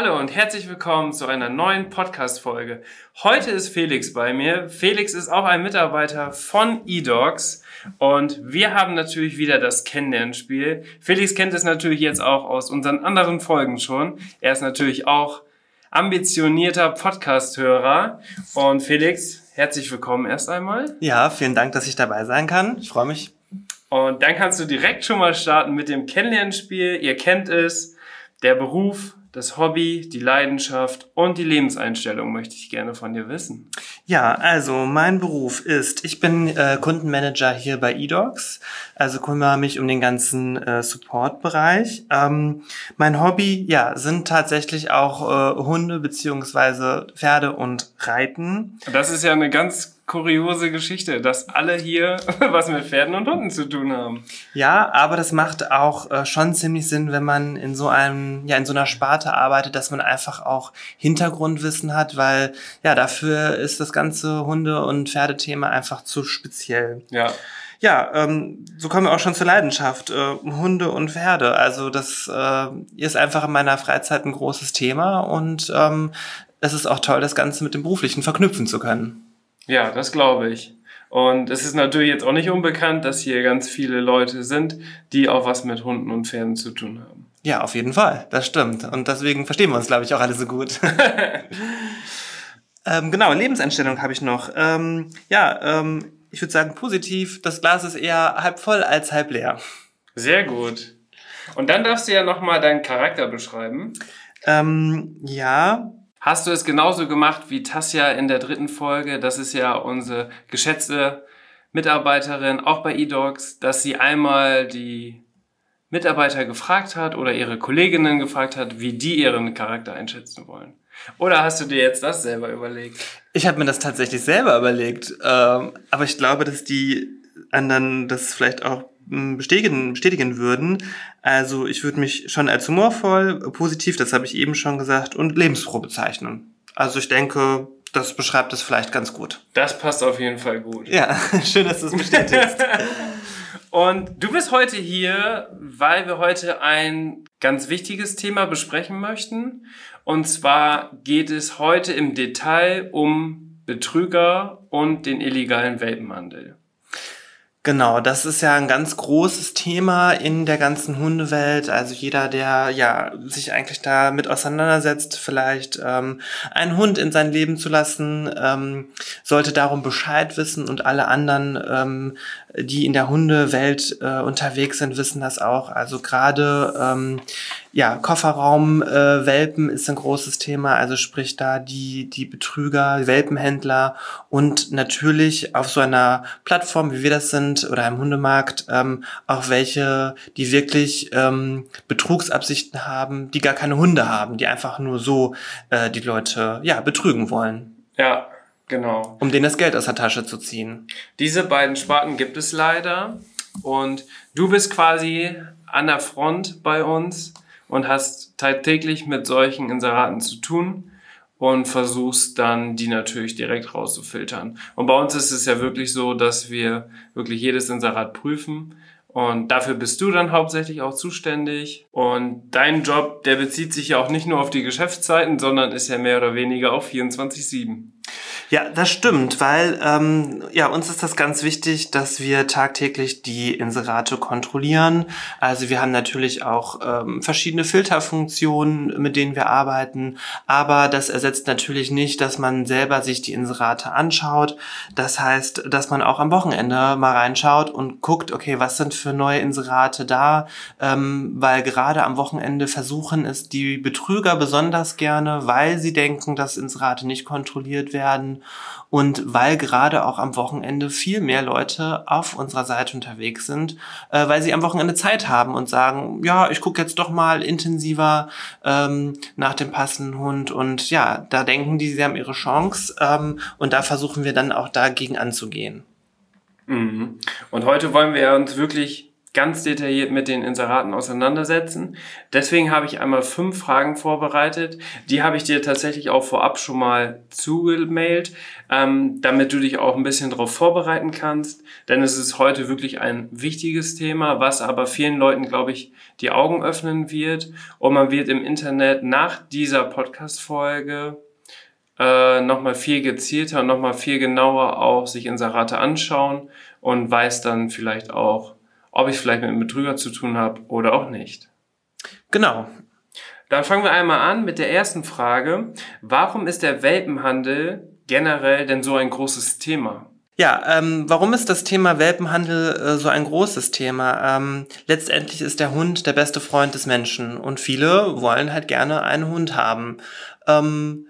Hallo und herzlich willkommen zu einer neuen Podcast-Folge. Heute ist Felix bei mir. Felix ist auch ein Mitarbeiter von eDogs und wir haben natürlich wieder das Kennenlernspiel. Felix kennt es natürlich jetzt auch aus unseren anderen Folgen schon. Er ist natürlich auch ambitionierter Podcast-Hörer. Und Felix, herzlich willkommen erst einmal. Ja, vielen Dank, dass ich dabei sein kann. Ich freue mich. Und dann kannst du direkt schon mal starten mit dem Kennenlernspiel. Ihr kennt es. Der Beruf, das Hobby, die Leidenschaft und die Lebenseinstellung möchte ich gerne von dir wissen. Ja, also mein Beruf ist, ich bin äh, Kundenmanager hier bei eDogs, also kümmere mich um den ganzen äh, Support-Bereich. Ähm, mein Hobby, ja, sind tatsächlich auch äh, Hunde beziehungsweise Pferde und Reiten. Das ist ja eine ganz kuriose Geschichte, dass alle hier was mit Pferden und Hunden zu tun haben. Ja, aber das macht auch äh, schon ziemlich Sinn, wenn man in so einem, ja, in so einer Sparte arbeitet, dass man einfach auch Hintergrundwissen hat, weil ja, dafür ist das ganze Hunde- und Pferdethema einfach zu speziell. Ja. Ja, ähm, so kommen wir auch schon zur Leidenschaft. Äh, Hunde und Pferde. Also das äh, ist einfach in meiner Freizeit ein großes Thema und ähm, es ist auch toll, das Ganze mit dem Beruflichen verknüpfen zu können. Ja, das glaube ich. Und es ist natürlich jetzt auch nicht unbekannt, dass hier ganz viele Leute sind, die auch was mit Hunden und Pferden zu tun haben. Ja, auf jeden Fall. Das stimmt. Und deswegen verstehen wir uns, glaube ich, auch alle so gut. ähm, genau, Lebenseinstellung habe ich noch. Ähm, ja, ähm, ich würde sagen positiv. Das Glas ist eher halb voll als halb leer. Sehr gut. Und dann darfst du ja nochmal deinen Charakter beschreiben. Ähm, ja, Hast du es genauso gemacht wie Tasja in der dritten Folge? Das ist ja unsere geschätzte Mitarbeiterin, auch bei eDogs, dass sie einmal die Mitarbeiter gefragt hat oder ihre Kolleginnen gefragt hat, wie die ihren Charakter einschätzen wollen. Oder hast du dir jetzt das selber überlegt? Ich habe mir das tatsächlich selber überlegt, ähm, aber ich glaube, dass die anderen das vielleicht auch bestätigen, bestätigen würden. Also ich würde mich schon als humorvoll, positiv, das habe ich eben schon gesagt, und lebensfroh bezeichnen. Also ich denke, das beschreibt es vielleicht ganz gut. Das passt auf jeden Fall gut. Ja, schön, dass du es bestätigst. und du bist heute hier, weil wir heute ein ganz wichtiges Thema besprechen möchten. Und zwar geht es heute im Detail um Betrüger und den illegalen Welpenhandel. Genau, das ist ja ein ganz großes Thema in der ganzen Hundewelt. Also jeder, der ja sich eigentlich damit auseinandersetzt, vielleicht ähm, einen Hund in sein Leben zu lassen, ähm, sollte darum Bescheid wissen und alle anderen, ähm, die in der Hundewelt äh, unterwegs sind, wissen das auch. Also gerade ähm, ja, Kofferraum äh, Welpen ist ein großes Thema, also sprich da die die Betrüger, Welpenhändler und natürlich auf so einer Plattform, wie wir das sind, oder einem Hundemarkt, ähm, auch welche, die wirklich ähm, Betrugsabsichten haben, die gar keine Hunde haben, die einfach nur so äh, die Leute ja betrügen wollen. Ja, genau. Um denen das Geld aus der Tasche zu ziehen. Diese beiden Sparten gibt es leider und du bist quasi an der Front bei uns und hast tagtäglich mit solchen Inseraten zu tun und versuchst dann die natürlich direkt rauszufiltern. Und bei uns ist es ja wirklich so, dass wir wirklich jedes Inserat prüfen. Und dafür bist du dann hauptsächlich auch zuständig. Und dein Job, der bezieht sich ja auch nicht nur auf die Geschäftszeiten, sondern ist ja mehr oder weniger auf 24-7. Ja, das stimmt, weil ähm, ja uns ist das ganz wichtig, dass wir tagtäglich die Inserate kontrollieren. Also wir haben natürlich auch ähm, verschiedene Filterfunktionen, mit denen wir arbeiten, aber das ersetzt natürlich nicht, dass man selber sich die Inserate anschaut. Das heißt, dass man auch am Wochenende mal reinschaut und guckt, okay, was sind für neue Inserate da, ähm, weil gerade am Wochenende versuchen es die Betrüger besonders gerne, weil sie denken, dass Inserate nicht kontrolliert werden und weil gerade auch am Wochenende viel mehr Leute auf unserer Seite unterwegs sind, äh, weil sie am Wochenende Zeit haben und sagen, ja, ich gucke jetzt doch mal intensiver ähm, nach dem passenden Hund und ja, da denken die, sie haben ihre Chance ähm, und da versuchen wir dann auch dagegen anzugehen. Mhm. Und heute wollen wir uns wirklich ganz detailliert mit den Inseraten auseinandersetzen. Deswegen habe ich einmal fünf Fragen vorbereitet. Die habe ich dir tatsächlich auch vorab schon mal zugemailt, ähm, damit du dich auch ein bisschen darauf vorbereiten kannst. Denn es ist heute wirklich ein wichtiges Thema, was aber vielen Leuten, glaube ich, die Augen öffnen wird. Und man wird im Internet nach dieser Podcast-Folge äh, nochmal viel gezielter und nochmal viel genauer auch sich Inserate anschauen und weiß dann vielleicht auch, ob ich vielleicht mit einem Betrüger zu tun habe oder auch nicht. Genau. Dann fangen wir einmal an mit der ersten Frage. Warum ist der Welpenhandel generell denn so ein großes Thema? Ja, ähm, warum ist das Thema Welpenhandel äh, so ein großes Thema? Ähm, letztendlich ist der Hund der beste Freund des Menschen und viele wollen halt gerne einen Hund haben. Ähm,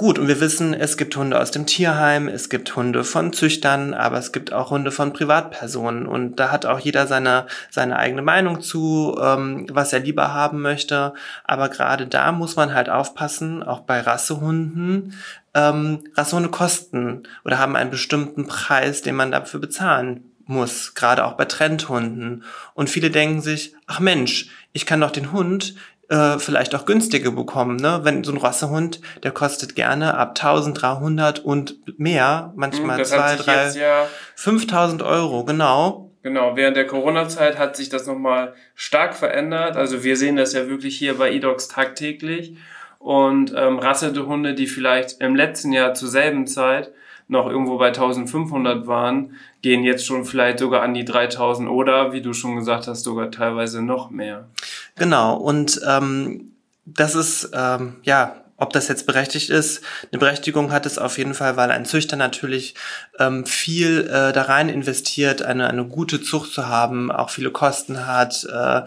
Gut, und wir wissen, es gibt Hunde aus dem Tierheim, es gibt Hunde von Züchtern, aber es gibt auch Hunde von Privatpersonen. Und da hat auch jeder seine, seine eigene Meinung zu, ähm, was er lieber haben möchte. Aber gerade da muss man halt aufpassen, auch bei Rassehunden. Ähm, Rassehunde kosten oder haben einen bestimmten Preis, den man dafür bezahlen muss, gerade auch bei Trendhunden. Und viele denken sich, ach Mensch, ich kann doch den Hund äh, vielleicht auch günstige bekommen. Ne? Wenn so ein Rassehund, der kostet gerne ab 1300 und mehr, manchmal hm, zwei, drei, ja 5000 Euro, genau. Genau, während der Corona-Zeit hat sich das nochmal stark verändert. Also wir sehen das ja wirklich hier bei eDogs tagtäglich. Und ähm, rassete Hunde, die vielleicht im letzten Jahr zur selben Zeit noch irgendwo bei 1500 waren, gehen jetzt schon vielleicht sogar an die 3000 oder, wie du schon gesagt hast, sogar teilweise noch mehr. Genau, und ähm, das ist, ähm, ja, ob das jetzt berechtigt ist, eine Berechtigung hat es auf jeden Fall, weil ein Züchter natürlich ähm, viel äh, da rein investiert, eine, eine gute Zucht zu haben, auch viele Kosten hat, äh,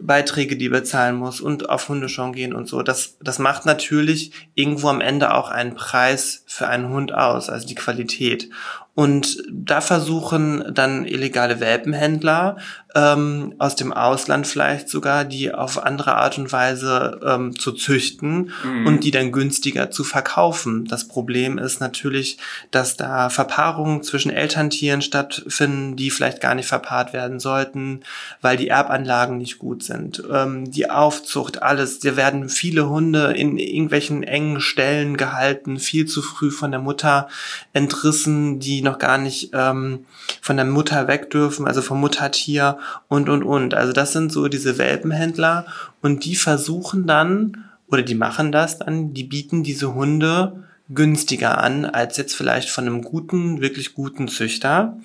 Beiträge, die bezahlen muss und auf Hundeschauen gehen und so. Das, das macht natürlich irgendwo am Ende auch einen Preis für einen Hund aus, also die Qualität. Und da versuchen dann illegale Welpenhändler ähm, aus dem Ausland vielleicht sogar, die auf andere Art und Weise ähm, zu züchten mhm. und die dann günstiger zu verkaufen. Das Problem ist natürlich, dass da Verpaarungen zwischen Elterntieren stattfinden, die vielleicht gar nicht verpaart werden sollten, weil die Erbanlagen nicht gut sind. Ähm, die Aufzucht, alles. Da werden viele Hunde in irgendwelchen engen Stellen gehalten, viel zu früh von der Mutter entrissen, die noch gar nicht ähm, von der Mutter weg dürfen, also vom Muttertier und, und, und. Also das sind so diese Welpenhändler und die versuchen dann, oder die machen das dann, die bieten diese Hunde günstiger an als jetzt vielleicht von einem guten, wirklich guten Züchter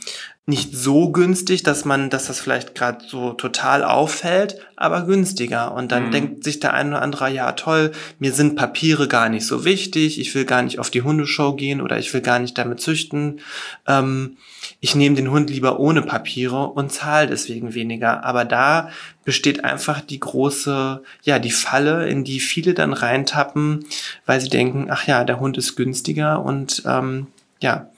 nicht so günstig, dass man, dass das vielleicht gerade so total auffällt, aber günstiger. Und dann mhm. denkt sich der eine oder andere, ja toll, mir sind Papiere gar nicht so wichtig, ich will gar nicht auf die Hundeshow gehen oder ich will gar nicht damit züchten. Ähm, ich nehme den Hund lieber ohne Papiere und zahle deswegen weniger. Aber da besteht einfach die große, ja, die Falle, in die viele dann reintappen, weil sie denken, ach ja, der Hund ist günstiger und ähm, ja,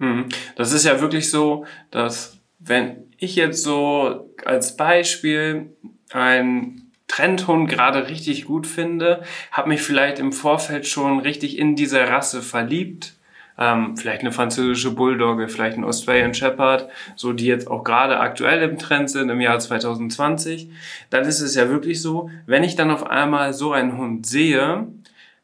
Mhm. Das ist ja wirklich so, dass wenn ich jetzt so als Beispiel ein Trendhund gerade richtig gut finde, habe mich vielleicht im Vorfeld schon richtig in diese Rasse verliebt. Ähm, vielleicht eine französische Bulldogge, vielleicht ein Australian Shepherd, so die jetzt auch gerade aktuell im Trend sind im Jahr 2020, dann ist es ja wirklich so, wenn ich dann auf einmal so einen Hund sehe,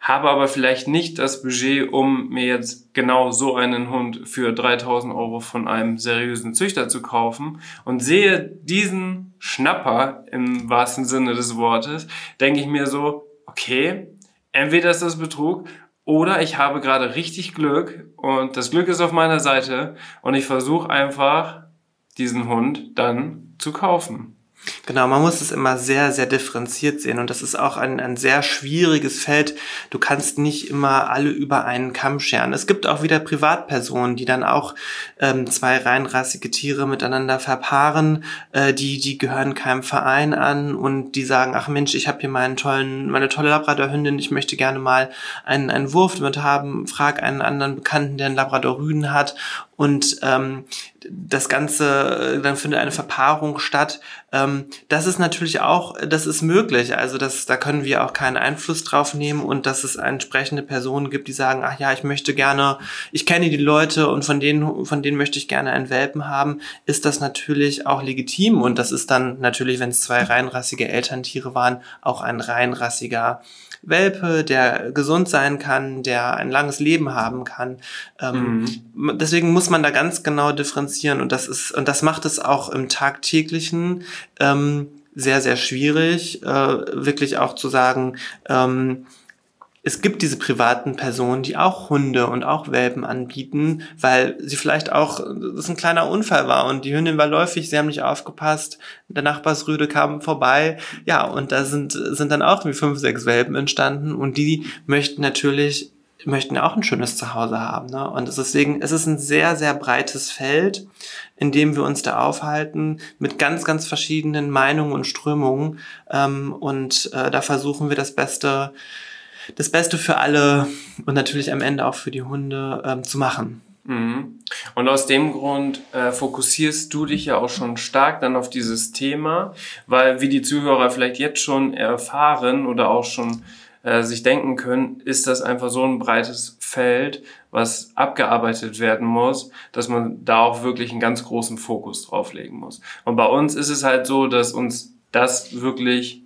habe aber vielleicht nicht das Budget, um mir jetzt genau so einen Hund für 3000 Euro von einem seriösen Züchter zu kaufen und sehe diesen Schnapper im wahrsten Sinne des Wortes, denke ich mir so, okay, entweder ist das Betrug oder ich habe gerade richtig Glück und das Glück ist auf meiner Seite und ich versuche einfach diesen Hund dann zu kaufen. Genau, man muss es immer sehr, sehr differenziert sehen und das ist auch ein, ein sehr schwieriges Feld. Du kannst nicht immer alle über einen Kamm scheren. Es gibt auch wieder Privatpersonen, die dann auch ähm, zwei reinrassige Tiere miteinander verpaaren, äh, die, die gehören keinem Verein an und die sagen, ach Mensch, ich habe hier meinen tollen, meine tolle Labradorhündin, ich möchte gerne mal einen, einen Wurf damit haben, frag einen anderen Bekannten, der einen Labrador-Rüden hat und ähm, das Ganze, dann findet eine Verpaarung statt. Ähm, das ist natürlich auch, das ist möglich. Also das, da können wir auch keinen Einfluss drauf nehmen und dass es entsprechende Personen gibt, die sagen, ach ja, ich möchte gerne, ich kenne die Leute und von denen, von denen möchte ich gerne einen Welpen haben, ist das natürlich auch legitim und das ist dann natürlich, wenn es zwei reinrassige Elterntiere waren, auch ein reinrassiger Welpe, der gesund sein kann, der ein langes Leben haben kann. Ähm, mhm. Deswegen muss man da ganz genau differenzieren und das ist und das macht es auch im tagtäglichen ähm, sehr sehr schwierig, äh, wirklich auch zu sagen. Ähm, es gibt diese privaten Personen, die auch Hunde und auch Welpen anbieten, weil sie vielleicht auch, das ein kleiner Unfall war und die Hündin war läufig, sie haben nicht aufgepasst, der Nachbarsrüde kam vorbei, ja, und da sind, sind dann auch wie fünf, sechs Welpen entstanden und die möchten natürlich, möchten auch ein schönes Zuhause haben, ne? Und deswegen, es ist ein sehr, sehr breites Feld, in dem wir uns da aufhalten, mit ganz, ganz verschiedenen Meinungen und Strömungen, ähm, und äh, da versuchen wir das Beste, das Beste für alle und natürlich am Ende auch für die Hunde ähm, zu machen. Mhm. Und aus dem Grund äh, fokussierst du dich ja auch schon stark dann auf dieses Thema, weil wie die Zuhörer vielleicht jetzt schon erfahren oder auch schon äh, sich denken können, ist das einfach so ein breites Feld, was abgearbeitet werden muss, dass man da auch wirklich einen ganz großen Fokus drauf legen muss. Und bei uns ist es halt so, dass uns das wirklich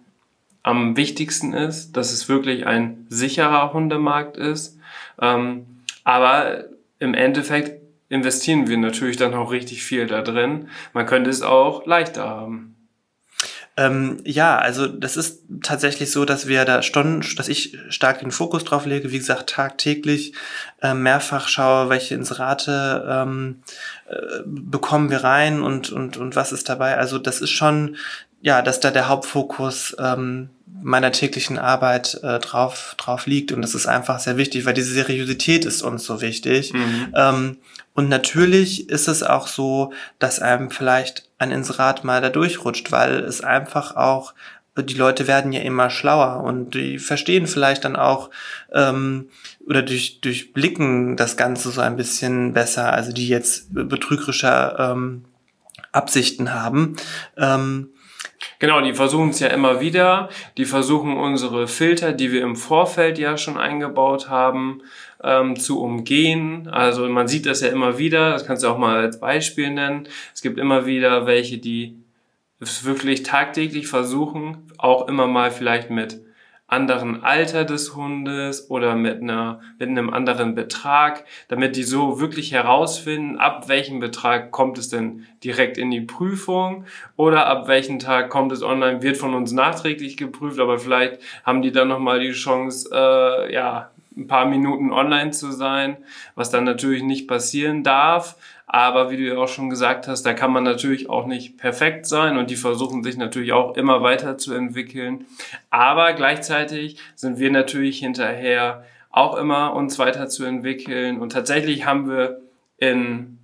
am wichtigsten ist, dass es wirklich ein sicherer Hundemarkt ist. Ähm, aber im Endeffekt investieren wir natürlich dann auch richtig viel da drin. Man könnte es auch leichter haben. Ähm, ja, also das ist tatsächlich so, dass wir da Stunden, dass ich stark den Fokus drauf lege, wie gesagt, tagtäglich äh, mehrfach schaue, welche Inserate ähm, äh, bekommen wir rein und, und, und was ist dabei. Also das ist schon ja, dass da der Hauptfokus ähm, meiner täglichen Arbeit äh, drauf, drauf liegt. Und das ist einfach sehr wichtig, weil diese Seriosität ist uns so wichtig. Mhm. Ähm, und natürlich ist es auch so, dass einem vielleicht ein Inserat mal da durchrutscht, weil es einfach auch, die Leute werden ja immer schlauer und die verstehen vielleicht dann auch ähm, oder durch, durchblicken das Ganze so ein bisschen besser, also die jetzt betrügerischer ähm, Absichten haben. Ähm, Genau, die versuchen es ja immer wieder. Die versuchen unsere Filter, die wir im Vorfeld ja schon eingebaut haben, ähm, zu umgehen. Also man sieht das ja immer wieder, das kannst du auch mal als Beispiel nennen. Es gibt immer wieder welche, die es wirklich tagtäglich versuchen, auch immer mal vielleicht mit anderen Alter des Hundes oder mit einer mit einem anderen Betrag, damit die so wirklich herausfinden, ab welchem Betrag kommt es denn direkt in die Prüfung oder ab welchem Tag kommt es online, wird von uns nachträglich geprüft, aber vielleicht haben die dann noch mal die Chance, äh, ja ein paar Minuten online zu sein, was dann natürlich nicht passieren darf. Aber wie du ja auch schon gesagt hast, da kann man natürlich auch nicht perfekt sein und die versuchen sich natürlich auch immer weiterzuentwickeln. Aber gleichzeitig sind wir natürlich hinterher auch immer uns weiterzuentwickeln und tatsächlich haben wir in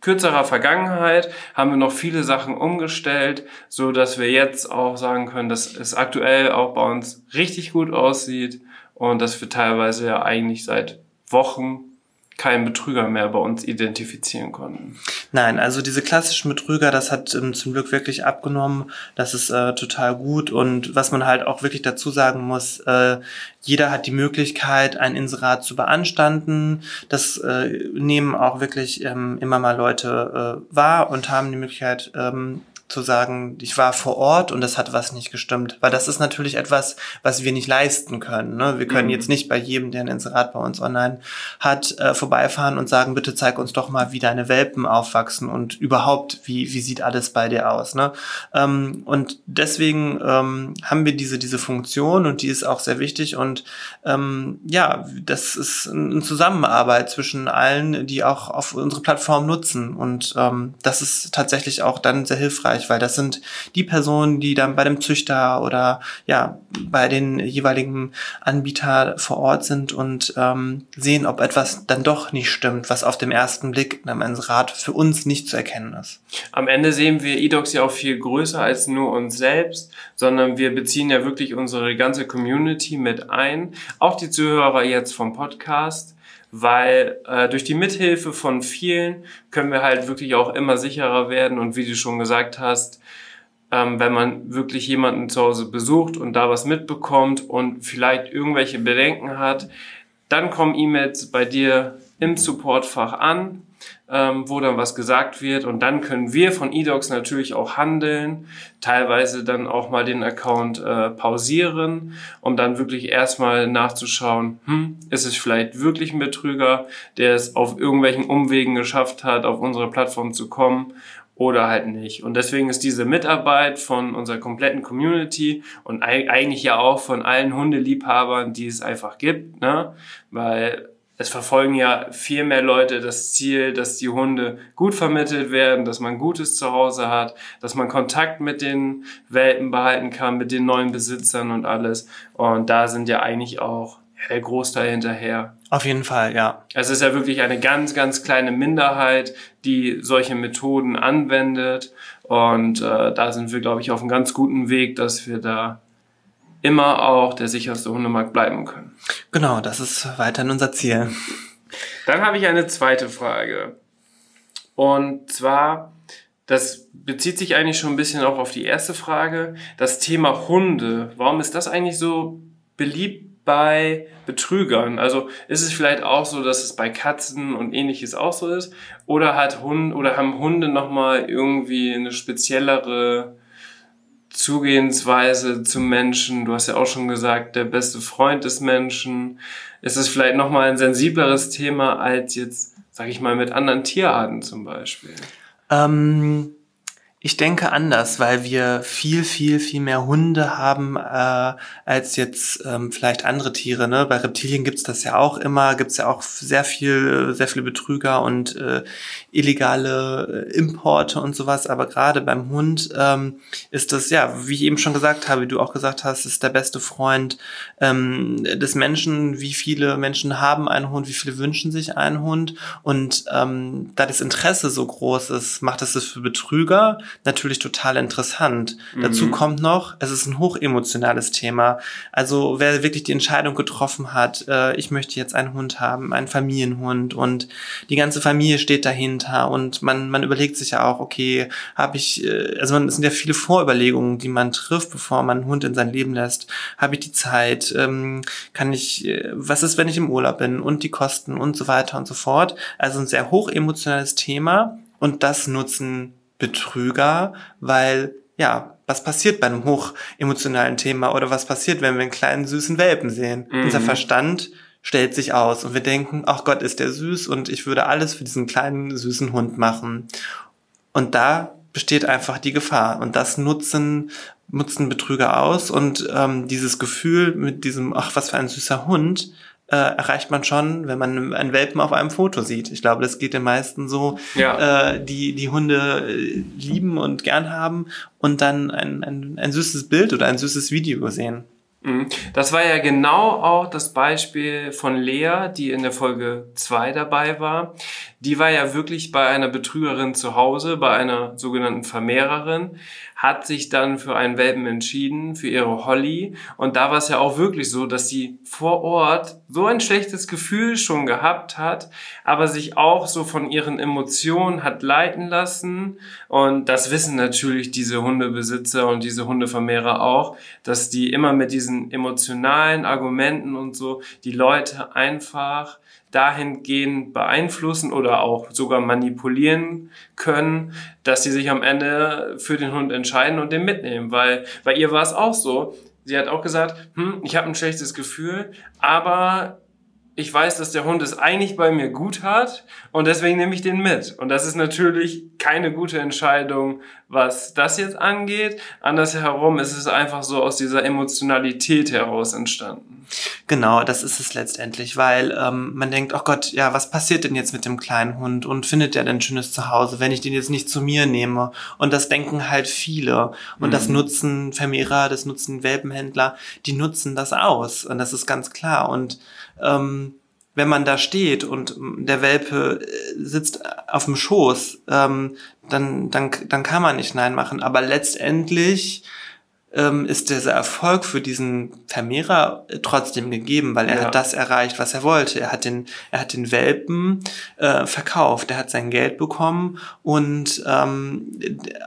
kürzerer Vergangenheit haben wir noch viele Sachen umgestellt, so dass wir jetzt auch sagen können, dass es aktuell auch bei uns richtig gut aussieht und dass wir teilweise ja eigentlich seit Wochen keinen Betrüger mehr bei uns identifizieren konnten. Nein, also diese klassischen Betrüger, das hat ähm, zum Glück wirklich abgenommen. Das ist äh, total gut. Und was man halt auch wirklich dazu sagen muss, äh, jeder hat die Möglichkeit, ein Inserat zu beanstanden. Das äh, nehmen auch wirklich ähm, immer mal Leute äh, wahr und haben die Möglichkeit, ähm, zu sagen, ich war vor Ort und das hat was nicht gestimmt. Weil das ist natürlich etwas, was wir nicht leisten können. Ne? Wir können mhm. jetzt nicht bei jedem, der ein Inserat bei uns online hat, äh, vorbeifahren und sagen, bitte zeig uns doch mal, wie deine Welpen aufwachsen und überhaupt, wie, wie sieht alles bei dir aus. Ne? Ähm, und deswegen ähm, haben wir diese, diese Funktion und die ist auch sehr wichtig. Und ähm, ja, das ist eine Zusammenarbeit zwischen allen, die auch auf unsere Plattform nutzen. Und ähm, das ist tatsächlich auch dann sehr hilfreich hilfreich, weil das sind die Personen, die dann bei dem Züchter oder ja bei den jeweiligen Anbieter vor Ort sind und ähm, sehen, ob etwas dann doch nicht stimmt, was auf dem ersten Blick einem Rat für uns nicht zu erkennen ist. Am Ende sehen wir eDocs ja auch viel größer als nur uns selbst, sondern wir beziehen ja wirklich unsere ganze Community mit ein, auch die Zuhörer jetzt vom Podcast weil äh, durch die Mithilfe von vielen können wir halt wirklich auch immer sicherer werden. Und wie du schon gesagt hast, ähm, wenn man wirklich jemanden zu Hause besucht und da was mitbekommt und vielleicht irgendwelche Bedenken hat, dann kommen E-Mails bei dir im Supportfach an, ähm, wo dann was gesagt wird und dann können wir von eDocs natürlich auch handeln, teilweise dann auch mal den Account äh, pausieren, um dann wirklich erstmal nachzuschauen, hm, ist es vielleicht wirklich ein Betrüger, der es auf irgendwelchen Umwegen geschafft hat, auf unsere Plattform zu kommen oder halt nicht. Und deswegen ist diese Mitarbeit von unserer kompletten Community und eigentlich ja auch von allen Hundeliebhabern, die es einfach gibt, ne? weil es verfolgen ja viel mehr Leute das Ziel, dass die Hunde gut vermittelt werden, dass man Gutes zu Hause hat, dass man Kontakt mit den Welpen behalten kann, mit den neuen Besitzern und alles. Und da sind ja eigentlich auch der Großteil hinterher. Auf jeden Fall, ja. Es ist ja wirklich eine ganz, ganz kleine Minderheit, die solche Methoden anwendet. Und äh, da sind wir, glaube ich, auf einem ganz guten Weg, dass wir da immer auch der sicherste Hundemarkt bleiben können. Genau, das ist weiterhin unser Ziel. Dann habe ich eine zweite Frage. Und zwar, das bezieht sich eigentlich schon ein bisschen auch auf die erste Frage. Das Thema Hunde. Warum ist das eigentlich so beliebt bei Betrügern? Also ist es vielleicht auch so, dass es bei Katzen und ähnliches auch so ist? Oder hat Hund oder haben Hunde nochmal irgendwie eine speziellere Zugehensweise zum Menschen? Du hast ja auch schon gesagt, der beste Freund des Menschen. Ist es vielleicht nochmal ein sensibleres Thema als jetzt, sag ich mal, mit anderen Tierarten zum Beispiel? Ähm ich denke anders, weil wir viel, viel, viel mehr Hunde haben äh, als jetzt ähm, vielleicht andere Tiere. Ne? Bei Reptilien gibt's das ja auch immer, gibt's ja auch sehr viel, sehr viele Betrüger und äh, illegale äh, Importe und sowas. Aber gerade beim Hund ähm, ist das, ja, wie ich eben schon gesagt habe, wie du auch gesagt hast, ist der beste Freund ähm, des Menschen. Wie viele Menschen haben einen Hund, wie viele wünschen sich einen Hund? Und ähm, da das Interesse so groß ist, macht es das für Betrüger natürlich total interessant. Mhm. Dazu kommt noch, es ist ein hochemotionales Thema. Also wer wirklich die Entscheidung getroffen hat, äh, ich möchte jetzt einen Hund haben, einen Familienhund und die ganze Familie steht dahinter und man, man überlegt sich ja auch, okay, habe ich, äh, also man, es sind ja viele Vorüberlegungen, die man trifft, bevor man einen Hund in sein Leben lässt. Habe ich die Zeit? Ähm, kann ich, äh, was ist, wenn ich im Urlaub bin und die Kosten und so weiter und so fort. Also ein sehr hochemotionales Thema und das nutzen Betrüger, weil ja, was passiert bei einem hochemotionalen Thema oder was passiert, wenn wir einen kleinen süßen Welpen sehen? Mhm. Unser Verstand stellt sich aus und wir denken, ach Gott, ist der süß und ich würde alles für diesen kleinen süßen Hund machen. Und da besteht einfach die Gefahr und das nutzen nutzen Betrüger aus und ähm, dieses Gefühl mit diesem, ach was für ein süßer Hund, äh, erreicht man schon, wenn man einen Welpen auf einem Foto sieht. Ich glaube, das geht den meisten so, ja. äh, die die Hunde äh, lieben und gern haben und dann ein, ein, ein süßes Bild oder ein süßes Video sehen. Mhm. Das war ja genau auch das Beispiel von Lea, die in der Folge 2 dabei war. Die war ja wirklich bei einer Betrügerin zu Hause, bei einer sogenannten Vermehrerin, hat sich dann für einen Welpen entschieden, für ihre Holly. Und da war es ja auch wirklich so, dass sie vor Ort so ein schlechtes Gefühl schon gehabt hat, aber sich auch so von ihren Emotionen hat leiten lassen. Und das wissen natürlich diese Hundebesitzer und diese Hundevermehrer auch, dass die immer mit diesen emotionalen Argumenten und so die Leute einfach dahingehend beeinflussen oder auch sogar manipulieren können, dass sie sich am Ende für den Hund entscheiden und den mitnehmen. Weil bei ihr war es auch so. Sie hat auch gesagt, hm, ich habe ein schlechtes Gefühl, aber ich weiß, dass der Hund es eigentlich bei mir gut hat und deswegen nehme ich den mit. Und das ist natürlich keine gute Entscheidung, was das jetzt angeht. Andersherum ist es einfach so aus dieser Emotionalität heraus entstanden. Genau, das ist es letztendlich, weil ähm, man denkt, oh Gott, ja, was passiert denn jetzt mit dem kleinen Hund und findet der denn schönes Zuhause, wenn ich den jetzt nicht zu mir nehme? Und das denken halt viele und mhm. das nutzen Vermehrer, das nutzen Welpenhändler, die nutzen das aus und das ist ganz klar und ähm, wenn man da steht und der Welpe äh, sitzt auf dem Schoß, ähm, dann, dann, dann kann man nicht Nein machen. Aber letztendlich ähm, ist dieser Erfolg für diesen Vermehrer äh, trotzdem gegeben, weil er ja. hat das erreicht, was er wollte. Er hat den, er hat den Welpen äh, verkauft, er hat sein Geld bekommen und ähm,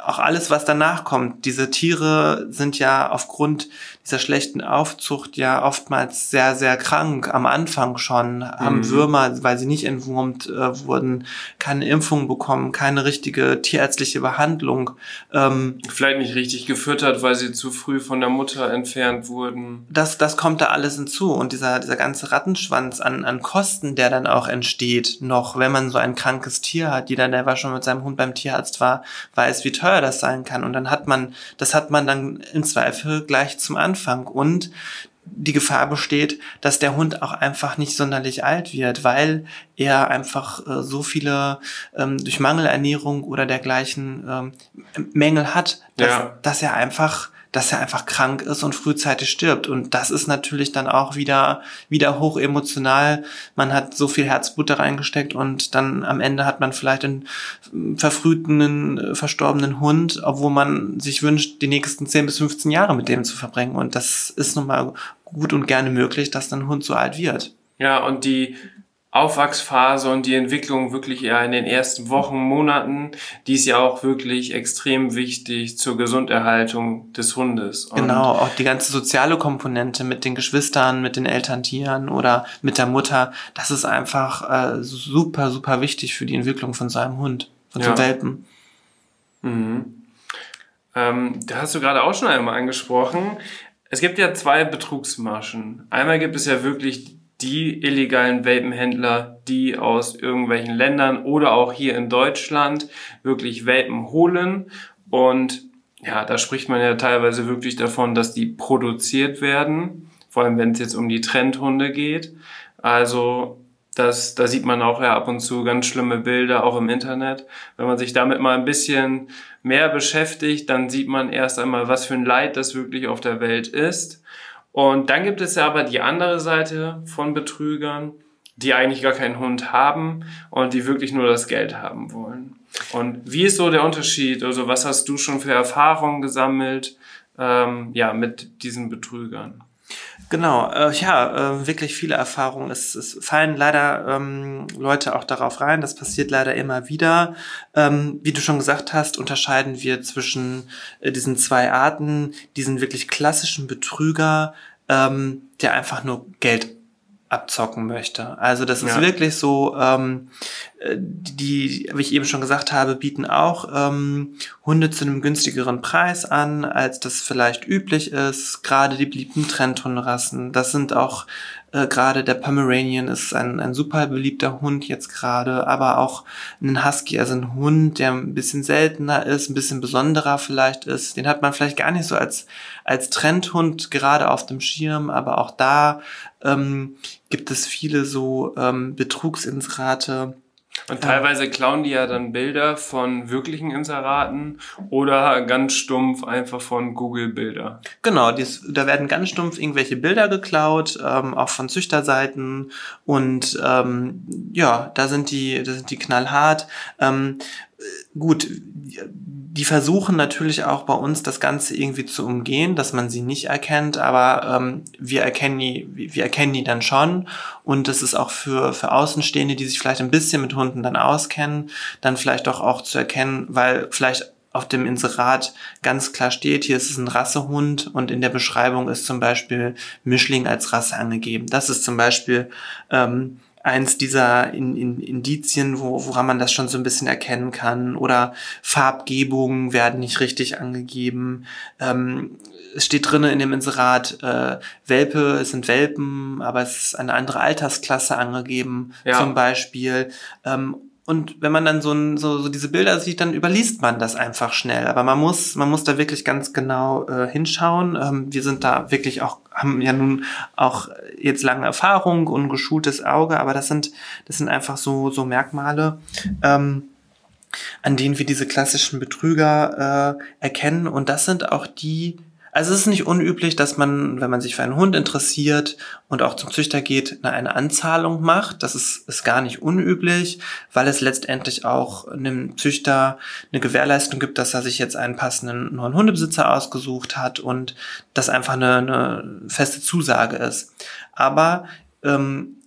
auch alles, was danach kommt. Diese Tiere sind ja aufgrund dieser schlechten Aufzucht ja oftmals sehr, sehr krank am Anfang schon, haben mhm. Würmer, weil sie nicht entwurmt äh, wurden, keine Impfung bekommen, keine richtige tierärztliche Behandlung. Ähm, Vielleicht nicht richtig gefüttert, weil sie zu früh von der Mutter entfernt wurden. Das, das kommt da alles hinzu und dieser, dieser ganze Rattenschwanz an, an Kosten, der dann auch entsteht, noch, wenn man so ein krankes Tier hat. Jeder, der war schon mit seinem Hund beim Tierarzt war, weiß, wie teuer das sein kann. Und dann hat man, das hat man dann im Zweifel gleich zum Anfang Anfang und die Gefahr besteht, dass der Hund auch einfach nicht sonderlich alt wird, weil er einfach äh, so viele ähm, durch Mangelernährung oder dergleichen ähm, Mängel hat, dass, ja. dass er einfach dass er einfach krank ist und frühzeitig stirbt. Und das ist natürlich dann auch wieder, wieder hoch emotional. Man hat so viel Herzblut da reingesteckt und dann am Ende hat man vielleicht einen verfrühten, verstorbenen Hund, obwohl man sich wünscht, die nächsten 10 bis 15 Jahre mit dem zu verbringen. Und das ist nun mal gut und gerne möglich, dass dann ein Hund so alt wird. Ja, und die Aufwachsphase und die Entwicklung wirklich eher in den ersten Wochen, Monaten, die ist ja auch wirklich extrem wichtig zur Gesunderhaltung des Hundes. Und genau, auch die ganze soziale Komponente mit den Geschwistern, mit den Elterntieren oder mit der Mutter, das ist einfach äh, super, super wichtig für die Entwicklung von seinem Hund, von ja. Welpen. Mhm. Ähm, da hast du gerade auch schon einmal angesprochen. Es gibt ja zwei Betrugsmaschen. Einmal gibt es ja wirklich die illegalen Welpenhändler, die aus irgendwelchen Ländern oder auch hier in Deutschland wirklich Welpen holen. Und ja, da spricht man ja teilweise wirklich davon, dass die produziert werden, vor allem wenn es jetzt um die Trendhunde geht. Also das, da sieht man auch ja ab und zu ganz schlimme Bilder, auch im Internet. Wenn man sich damit mal ein bisschen mehr beschäftigt, dann sieht man erst einmal, was für ein Leid das wirklich auf der Welt ist. Und dann gibt es ja aber die andere Seite von Betrügern, die eigentlich gar keinen Hund haben und die wirklich nur das Geld haben wollen. Und wie ist so der Unterschied? Also was hast du schon für Erfahrungen gesammelt ähm, ja, mit diesen Betrügern? Genau, äh, ja, äh, wirklich viele Erfahrungen. Es, es fallen leider ähm, Leute auch darauf rein. Das passiert leider immer wieder. Ähm, wie du schon gesagt hast, unterscheiden wir zwischen äh, diesen zwei Arten, diesen wirklich klassischen Betrüger, ähm, der einfach nur Geld abzocken möchte. Also das ist ja. wirklich so, ähm, die, wie ich eben schon gesagt habe, bieten auch ähm, Hunde zu einem günstigeren Preis an, als das vielleicht üblich ist. Gerade die beliebten Trendhunderassen. Das sind auch äh, gerade der Pomeranian ist ein, ein super beliebter Hund jetzt gerade, aber auch ein Husky, also ein Hund, der ein bisschen seltener ist, ein bisschen besonderer vielleicht ist. Den hat man vielleicht gar nicht so als, als Trendhund gerade auf dem Schirm, aber auch da ähm, gibt es viele so ähm, Betrugsinserate und teilweise klauen die ja dann Bilder von wirklichen Inseraten oder ganz stumpf einfach von Google-Bilder. Genau, dies, da werden ganz stumpf irgendwelche Bilder geklaut, ähm, auch von Züchterseiten. Und ähm, ja, da sind die, da sind die knallhart. Ähm, gut, die versuchen natürlich auch bei uns das Ganze irgendwie zu umgehen, dass man sie nicht erkennt, aber ähm, wir erkennen die, wir erkennen die dann schon und das ist auch für für Außenstehende, die sich vielleicht ein bisschen mit Hunden dann auskennen, dann vielleicht doch auch zu erkennen, weil vielleicht auf dem Inserat ganz klar steht, hier ist es ein Rassehund und in der Beschreibung ist zum Beispiel Mischling als Rasse angegeben. Das ist zum Beispiel ähm, eins dieser in, in Indizien, wo, woran man das schon so ein bisschen erkennen kann. Oder Farbgebungen werden nicht richtig angegeben. Ähm, es steht drinnen in dem Inserat, äh, Welpe, es sind Welpen, aber es ist eine andere Altersklasse angegeben, ja. zum Beispiel. Ähm, und wenn man dann so, ein, so, so diese Bilder sieht, dann überliest man das einfach schnell. Aber man muss, man muss da wirklich ganz genau äh, hinschauen. Ähm, wir sind da wirklich auch, haben ja nun auch jetzt lange Erfahrung und geschultes Auge, aber das sind, das sind einfach so, so Merkmale, ähm, an denen wir diese klassischen Betrüger äh, erkennen. Und das sind auch die Also es ist nicht unüblich, dass man, wenn man sich für einen Hund interessiert und auch zum Züchter geht, eine Anzahlung macht. Das ist, ist gar nicht unüblich, weil es letztendlich auch einem Züchter eine Gewährleistung gibt, dass er sich jetzt einen passenden neuen Hundebesitzer ausgesucht hat und das einfach eine, eine feste Zusage ist. Aber ähm,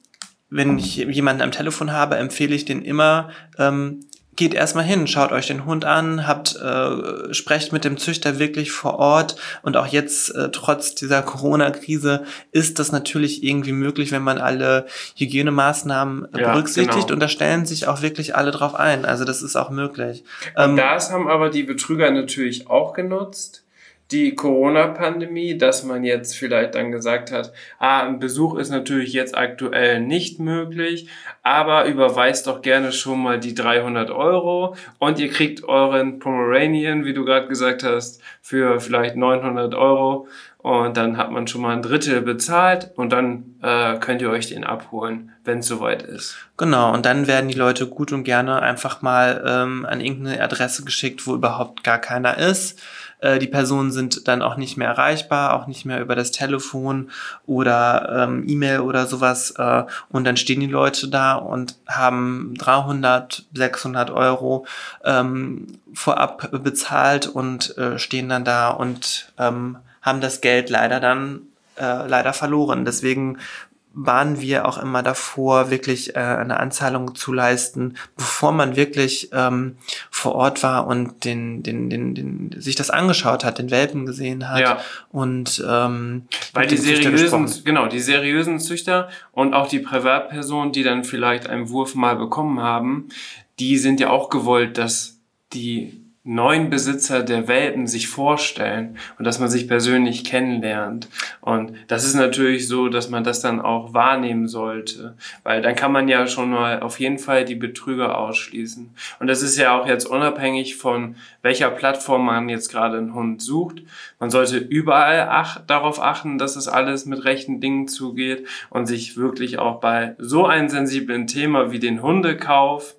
wenn ich jemanden am Telefon habe, empfehle ich den immer, ähm, geht erstmal hin, schaut euch den Hund an, habt, äh, sprecht mit dem Züchter wirklich vor Ort und auch jetzt äh, trotz dieser Corona-Krise ist das natürlich irgendwie möglich, wenn man alle Hygienemaßnahmen ja, berücksichtigt genau. und da stellen sich auch wirklich alle drauf ein. Also das ist auch möglich. Ähm, das haben aber die Betrüger natürlich auch genutzt die Corona-Pandemie, dass man jetzt vielleicht dann gesagt hat, ah, ein Besuch ist natürlich jetzt aktuell nicht möglich, aber überweist doch gerne schon mal die 300 Euro und ihr kriegt euren Pomeranian, wie du gerade gesagt hast, für vielleicht 900 Euro und dann hat man schon mal ein Drittel bezahlt und dann äh, könnt ihr euch den abholen, wenn es soweit ist. Genau, und dann werden die Leute gut und gerne einfach mal ähm, an irgendeine Adresse geschickt, wo überhaupt gar keiner ist äh, die Personen sind dann auch nicht mehr erreichbar, auch nicht mehr über das Telefon oder ähm, E-Mail oder sowas. Äh, und dann stehen die Leute da und haben 300, 600 Euro ähm, vorab bezahlt und äh, stehen dann da und ähm, haben das Geld leider dann äh, leider verloren. Deswegen waren wir auch immer davor, wirklich äh, eine Anzahlung zu leisten, bevor man wirklich ähm, vor Ort war und den, den, den, den, sich das angeschaut hat, den Welpen gesehen hat. Ja. Und ähm, weil die seriösen, genau, die seriösen Züchter und auch die Privatpersonen, die dann vielleicht einen Wurf mal bekommen haben, die sind ja auch gewollt, dass die neuen Besitzer der Welpen sich vorstellen und dass man sich persönlich kennenlernt. Und das ist natürlich so, dass man das dann auch wahrnehmen sollte, weil dann kann man ja schon mal auf jeden Fall die Betrüger ausschließen. Und das ist ja auch jetzt unabhängig von welcher Plattform man jetzt gerade einen Hund sucht. Man sollte überall ach darauf achten, dass es alles mit rechten Dingen zugeht und sich wirklich auch bei so einem sensiblen Thema wie den Hundekauf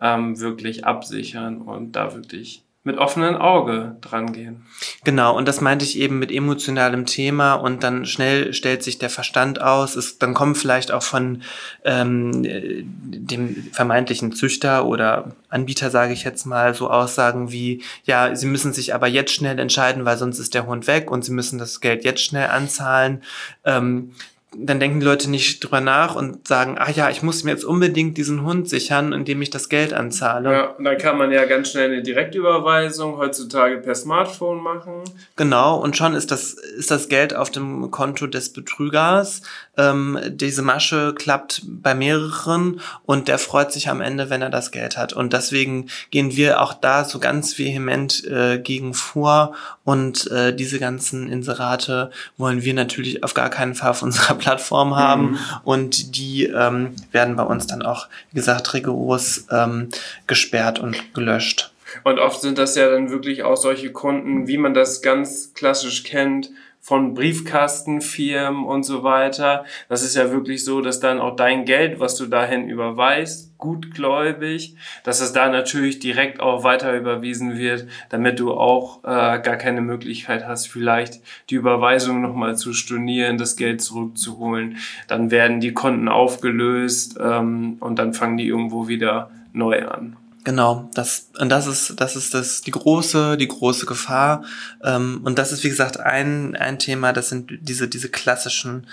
ähm, wirklich absichern und da wirklich mit offenem Auge drangehen. Genau, und das meinte ich eben mit emotionalem Thema und dann schnell stellt sich der Verstand aus. Es, dann kommen vielleicht auch von ähm, dem vermeintlichen Züchter oder Anbieter, sage ich jetzt mal, so Aussagen wie, ja, Sie müssen sich aber jetzt schnell entscheiden, weil sonst ist der Hund weg und Sie müssen das Geld jetzt schnell anzahlen. Ähm, dann denken die Leute nicht drüber nach und sagen, ach ja, ich muss mir jetzt unbedingt diesen Hund sichern, indem ich das Geld anzahle. Ja, und dann kann man ja ganz schnell eine Direktüberweisung heutzutage per Smartphone machen. Genau, und schon ist das, ist das Geld auf dem Konto des Betrügers. Ähm, diese Masche klappt bei mehreren und der freut sich am Ende, wenn er das Geld hat. Und deswegen gehen wir auch da so ganz vehement äh, gegen vor und äh, diese ganzen Inserate wollen wir natürlich auf gar keinen Fall auf unserer Plattform haben mhm. und die ähm, werden bei uns dann auch, wie gesagt, rigoros ähm, gesperrt und gelöscht. Und oft sind das ja dann wirklich auch solche Kunden, wie man das ganz klassisch kennt, von Briefkastenfirmen und so weiter. Das ist ja wirklich so, dass dann auch dein Geld, was du dahin überweist, gutgläubig, dass es da natürlich direkt auch weiter überwiesen wird, damit du auch äh, gar keine Möglichkeit hast, vielleicht die Überweisung nochmal zu stornieren, das Geld zurückzuholen. Dann werden die Konten aufgelöst ähm, und dann fangen die irgendwo wieder neu an. Genau, das und das ist das ist das die große die große Gefahr ähm, und das ist wie gesagt ein ein Thema. Das sind diese diese klassischen,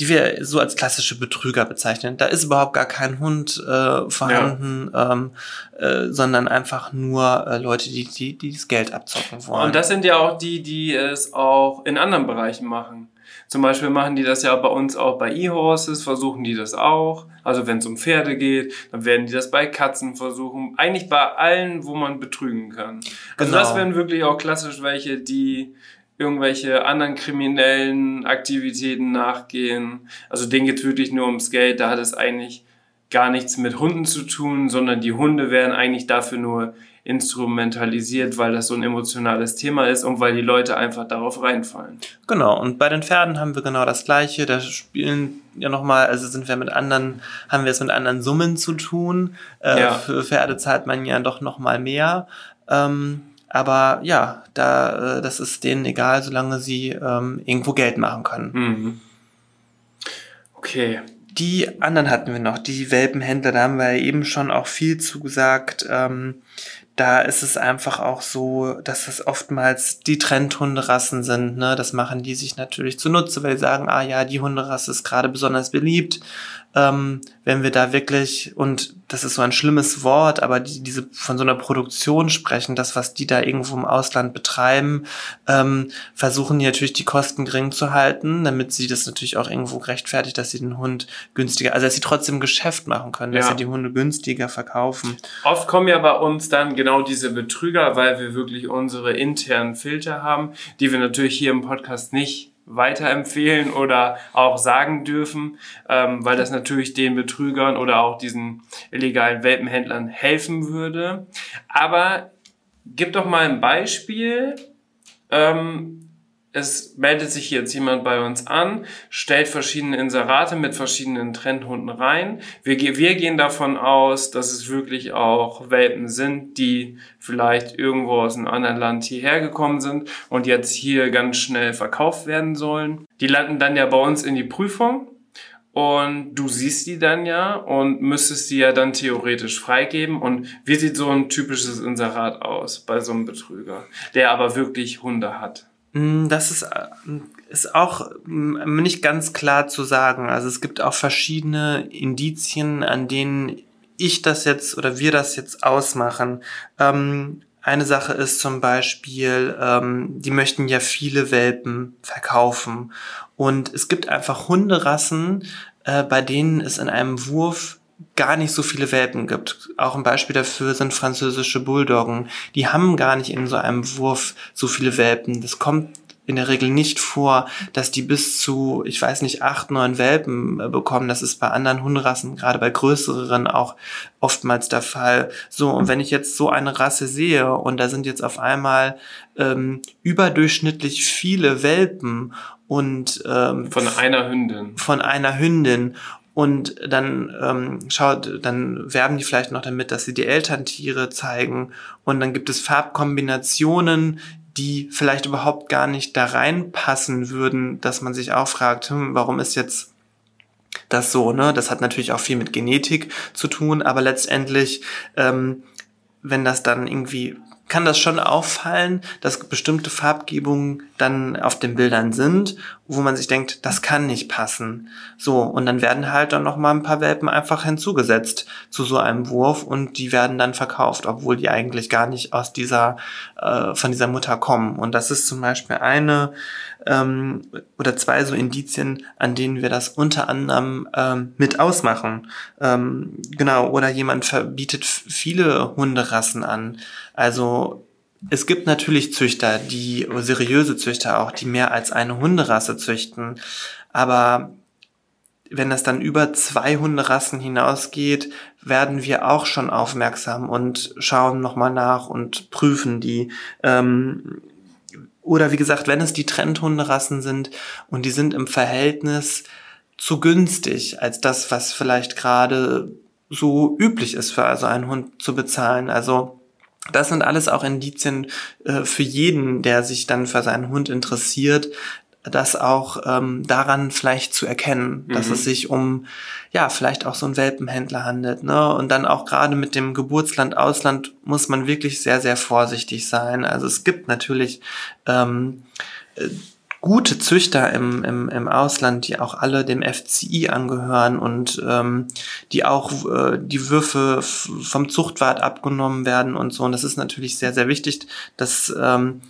die wir so als klassische Betrüger bezeichnen. Da ist überhaupt gar kein Hund äh, vorhanden, ja. ähm, äh, sondern einfach nur äh, Leute, die, die die das Geld abzocken wollen. Und das sind ja auch die, die es auch in anderen Bereichen machen. Zum Beispiel machen die das ja bei uns auch bei E-Horses, versuchen die das auch. Also wenn es um Pferde geht, dann werden die das bei Katzen versuchen. Eigentlich bei allen, wo man betrügen kann. Also genau. das wären wirklich auch klassisch welche, die irgendwelche anderen kriminellen Aktivitäten nachgehen. Also denen geht wirklich nur ums Geld. Da hat es eigentlich gar nichts mit Hunden zu tun, sondern die Hunde werden eigentlich dafür nur instrumentalisiert, weil das so ein emotionales Thema ist und weil die Leute einfach darauf reinfallen. Genau, und bei den Pferden haben wir genau das Gleiche. Da spielen ja nochmal, also sind wir mit anderen, haben wir es mit anderen Summen zu tun. Äh, ja. Für Pferde zahlt man ja doch nochmal mehr. Ähm, aber ja, da, äh, das ist denen egal, solange sie ähm, irgendwo Geld machen können. Mhm. Okay. Die anderen hatten wir noch, die Welpenhändler, da haben wir ja eben schon auch viel zugesagt. Ähm, da ist es einfach auch so, dass es oftmals die Trendhunderassen sind. Ne? Das machen die sich natürlich zunutze, weil sie sagen, ah ja, die Hunderasse ist gerade besonders beliebt ähm, wenn wir da wirklich, und das ist so ein schlimmes Wort, aber die, diese von so einer Produktion sprechen, das, was die da irgendwo im Ausland betreiben, ähm, versuchen die natürlich die Kosten gering zu halten, damit sie das natürlich auch irgendwo rechtfertigt, dass sie den Hund günstiger, also dass sie trotzdem Geschäft machen können, dass Ja. sie die Hunde günstiger verkaufen. Oft kommen ja bei uns dann genau diese Betrüger, weil wir wirklich unsere internen Filter haben, die wir natürlich hier im Podcast nicht weiterempfehlen oder auch sagen dürfen, ähm, weil das natürlich den Betrügern oder auch diesen illegalen Welpenhändlern helfen würde. Aber gib doch mal ein Beispiel. Ähm, es meldet sich jetzt jemand bei uns an, stellt verschiedene Inserate mit verschiedenen Trendhunden rein. Wir, wir gehen davon aus, dass es wirklich auch Welpen sind, die vielleicht irgendwo aus einem anderen Land hierher gekommen sind und jetzt hier ganz schnell verkauft werden sollen. Die landen dann ja bei uns in die Prüfung und du siehst die dann ja und müsstest die ja dann theoretisch freigeben. Und wie sieht so ein typisches Inserat aus bei so einem Betrüger, der aber wirklich Hunde hat? Mm, Das ist, äh, ist auch mm, nicht ganz klar zu sagen. Also es gibt auch verschiedene Indizien, an denen ich das jetzt oder wir das jetzt ausmachen. Ähm, eine Sache ist zum Beispiel, ähm, die möchten ja viele Welpen verkaufen. Und es gibt einfach Hunderassen, äh, bei denen es in einem Wurf gar nicht so viele Welpen gibt. Auch ein Beispiel dafür sind französische Bulldoggen. Die haben gar nicht in so einem Wurf so viele Welpen. Das kommt in der Regel nicht vor, dass die bis zu, ich weiß nicht, acht, neun Welpen äh, bekommen. Das ist bei anderen Hunderassen, gerade bei größeren, auch oftmals der Fall. So, und wenn ich jetzt so eine Rasse sehe und da sind jetzt auf einmal ähm, überdurchschnittlich viele Welpen und ähm, Von einer Hündin. von einer Hündin und dann ähm, schaut, dann werben die vielleicht noch damit, dass sie die Elterntiere zeigen und dann gibt es Farbkombinationen, die vielleicht überhaupt gar nicht da reinpassen würden, dass man sich auch fragt, hm, warum ist jetzt das so, ne? Das hat natürlich auch viel mit Genetik zu tun, aber letztendlich, ähm, wenn das dann irgendwie, kann das schon auffallen, dass bestimmte Farbgebungen dann auf den Bildern sind, wo man sich denkt, das kann nicht passen. So, und dann werden halt dann noch mal ein paar Welpen einfach hinzugesetzt zu so einem Wurf und die werden dann verkauft, obwohl die eigentlich gar nicht aus dieser, äh, von dieser Mutter kommen. Und das ist zum Beispiel eine ähm, oder zwei so Indizien, an denen wir das unter anderem ähm, mit ausmachen. Ähm, genau, oder jemand verbietet viele Hunderassen an. Also es gibt natürlich Züchter, die seriöse Züchter auch, die mehr als eine Hunderasse züchten, aber wenn das dann über zwei Hunderassen hinausgeht, werden wir auch schon aufmerksam und schauen nochmal nach und prüfen die. Ähm, oder wie gesagt, wenn es die Trendhunderassen sind und die sind im Verhältnis zu günstig als das, was vielleicht gerade so üblich ist für also einen Hund zu bezahlen. Also das sind alles auch Indizien äh, für jeden, der sich dann für seinen Hund interessiert, das auch ähm, daran vielleicht zu erkennen, dass Mhm. es sich um ja vielleicht auch so einen Welpenhändler handelt. Ne? Und dann auch gerade mit dem Geburtsland Ausland muss man wirklich sehr sehr vorsichtig sein. Also es gibt natürlich ähm, äh, gute Züchter im, im, im Ausland, die auch alle dem FCI angehören und ähm, die auch äh, die Würfe vom Zuchtwart abgenommen werden und so. Und das ist natürlich sehr, sehr wichtig, dass, ähm,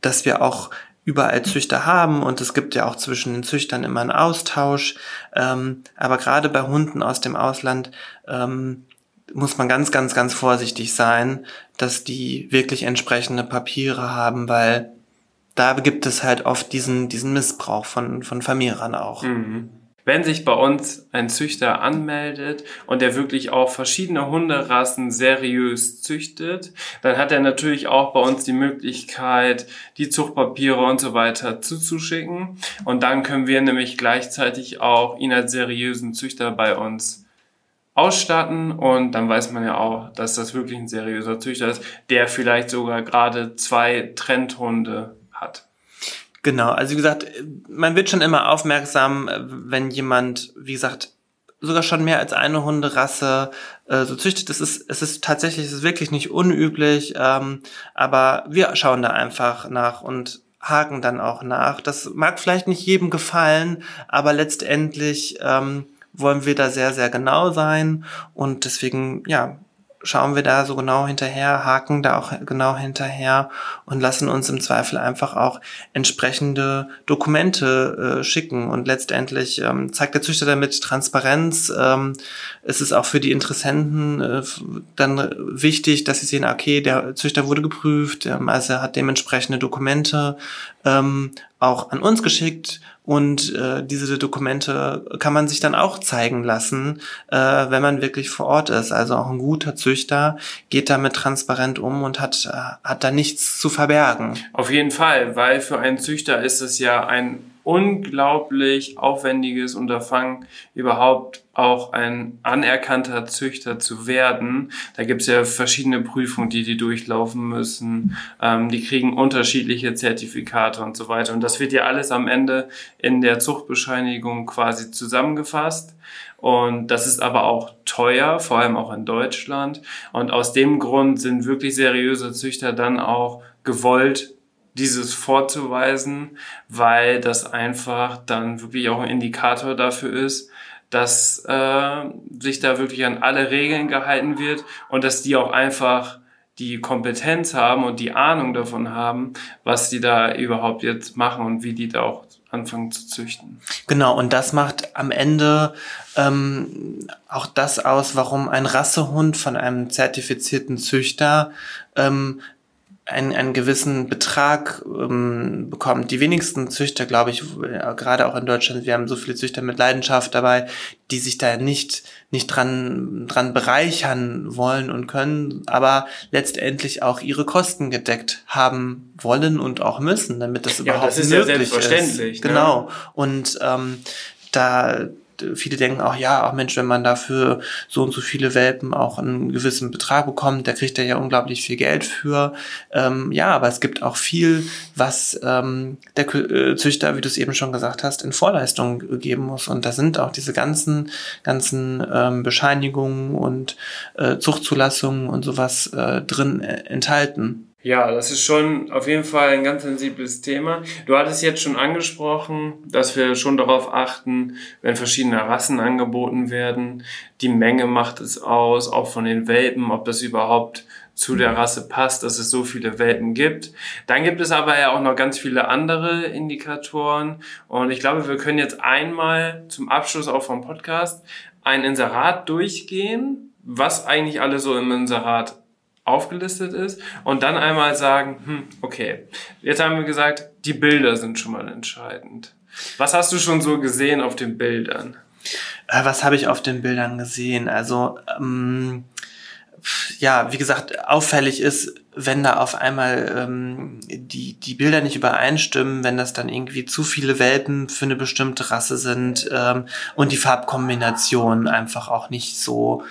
dass wir auch überall Züchter haben und es gibt ja auch zwischen den Züchtern immer einen Austausch. Ähm, aber gerade bei Hunden aus dem Ausland ähm, muss man ganz, ganz, ganz vorsichtig sein, dass die wirklich entsprechende Papiere haben, weil da gibt es halt oft diesen, diesen Missbrauch von, von Vermehrern auch. Mhm. Wenn sich bei uns ein Züchter anmeldet und der wirklich auch verschiedene Hunderassen seriös züchtet, dann hat er natürlich auch bei uns die Möglichkeit, die Zuchtpapiere und so weiter zuzuschicken. Und dann können wir nämlich gleichzeitig auch ihn als seriösen Züchter bei uns ausstatten und dann weiß man ja auch, dass das wirklich ein seriöser Züchter ist, der vielleicht sogar gerade zwei Trendhunde hat. Genau, also wie gesagt, man wird schon immer aufmerksam, wenn jemand, wie gesagt, sogar schon mehr als eine Hunderasse äh, so züchtet. Es ist, es ist tatsächlich, es ist wirklich nicht unüblich, ähm, aber wir schauen da einfach nach und haken dann auch nach. Das mag vielleicht nicht jedem gefallen, aber letztendlich ähm, wollen wir da sehr, sehr genau sein und deswegen, ja, schauen wir da so genau hinterher, haken da auch genau hinterher und lassen uns im Zweifel einfach auch entsprechende Dokumente äh, schicken. Und letztendlich ähm, zeigt der Züchter damit Transparenz. Ähm, es ist auch für die Interessenten äh, dann wichtig, dass sie sehen, okay, der Züchter wurde geprüft, ähm, also er hat dementsprechende Dokumente ähm, auch an uns geschickt und äh, diese Dokumente kann man sich dann auch zeigen lassen, äh, wenn man wirklich vor Ort ist. Also auch ein guter Züchter geht damit transparent um und hat, äh, hat da nichts zu verbergen. Auf jeden Fall, weil für einen Züchter ist es ja ein unglaublich aufwendiges Unterfangen, überhaupt auch ein anerkannter Züchter zu werden. Da gibt es ja verschiedene Prüfungen, die die durchlaufen müssen. Ähm, die kriegen unterschiedliche Zertifikate und so weiter. Und das wird ja alles am Ende in der Zuchtbescheinigung quasi zusammengefasst. Und das ist aber auch teuer, vor allem auch in Deutschland. Und aus dem Grund sind wirklich seriöse Züchter dann auch gewollt, dieses vorzuweisen, weil das einfach dann wirklich auch ein Indikator dafür ist, dass äh, sich da wirklich an alle Regeln gehalten wird und dass die auch einfach die Kompetenz haben und die Ahnung davon haben, was die da überhaupt jetzt machen und wie die da auch anfangen zu züchten. Genau, und das macht am Ende ähm, auch das aus, warum ein Rassehund von einem zertifizierten Züchter ähm, einen, einen gewissen Betrag ähm, bekommt. Die wenigsten Züchter, glaube ich, gerade auch in Deutschland, wir haben so viele Züchter mit Leidenschaft dabei, die sich da nicht, nicht dran, dran bereichern wollen und können, aber letztendlich auch ihre Kosten gedeckt haben wollen und auch müssen, damit das ja, überhaupt das ist möglich ja selbstverständlich, ist. Ne? Genau. Und ähm, da viele denken auch, ja, auch Mensch, wenn man dafür so und so viele Welpen auch einen gewissen Betrag bekommt, da kriegt er ja unglaublich viel Geld für. Ähm, ja, aber es gibt auch viel, was ähm, der äh, Züchter, wie du es eben schon gesagt hast, in Vorleistung geben muss. Und da sind auch diese ganzen, ganzen ähm, Bescheinigungen und äh, Zuchtzulassungen und sowas äh, drin äh, enthalten. Ja, das ist schon auf jeden Fall ein ganz sensibles Thema. Du hattest jetzt schon angesprochen, dass wir schon darauf achten, wenn verschiedene Rassen angeboten werden. Die Menge macht es aus, auch von den Welpen, ob das überhaupt zu der Rasse passt, dass es so viele Welpen gibt. Dann gibt es aber ja auch noch ganz viele andere Indikatoren. Und ich glaube, wir können jetzt einmal zum Abschluss auch vom Podcast ein Inserat durchgehen, was eigentlich alle so im Inserat aufgelistet ist und dann einmal sagen, hm, okay, jetzt haben wir gesagt, die Bilder sind schon mal entscheidend. Was hast du schon so gesehen auf den Bildern? Äh, was habe ich auf den Bildern gesehen? Also, ähm, ja, wie gesagt, auffällig ist, wenn da auf einmal ähm, die, die Bilder nicht übereinstimmen, wenn das dann irgendwie zu viele Welpen für eine bestimmte Rasse sind ähm, und die Farbkombination einfach auch nicht so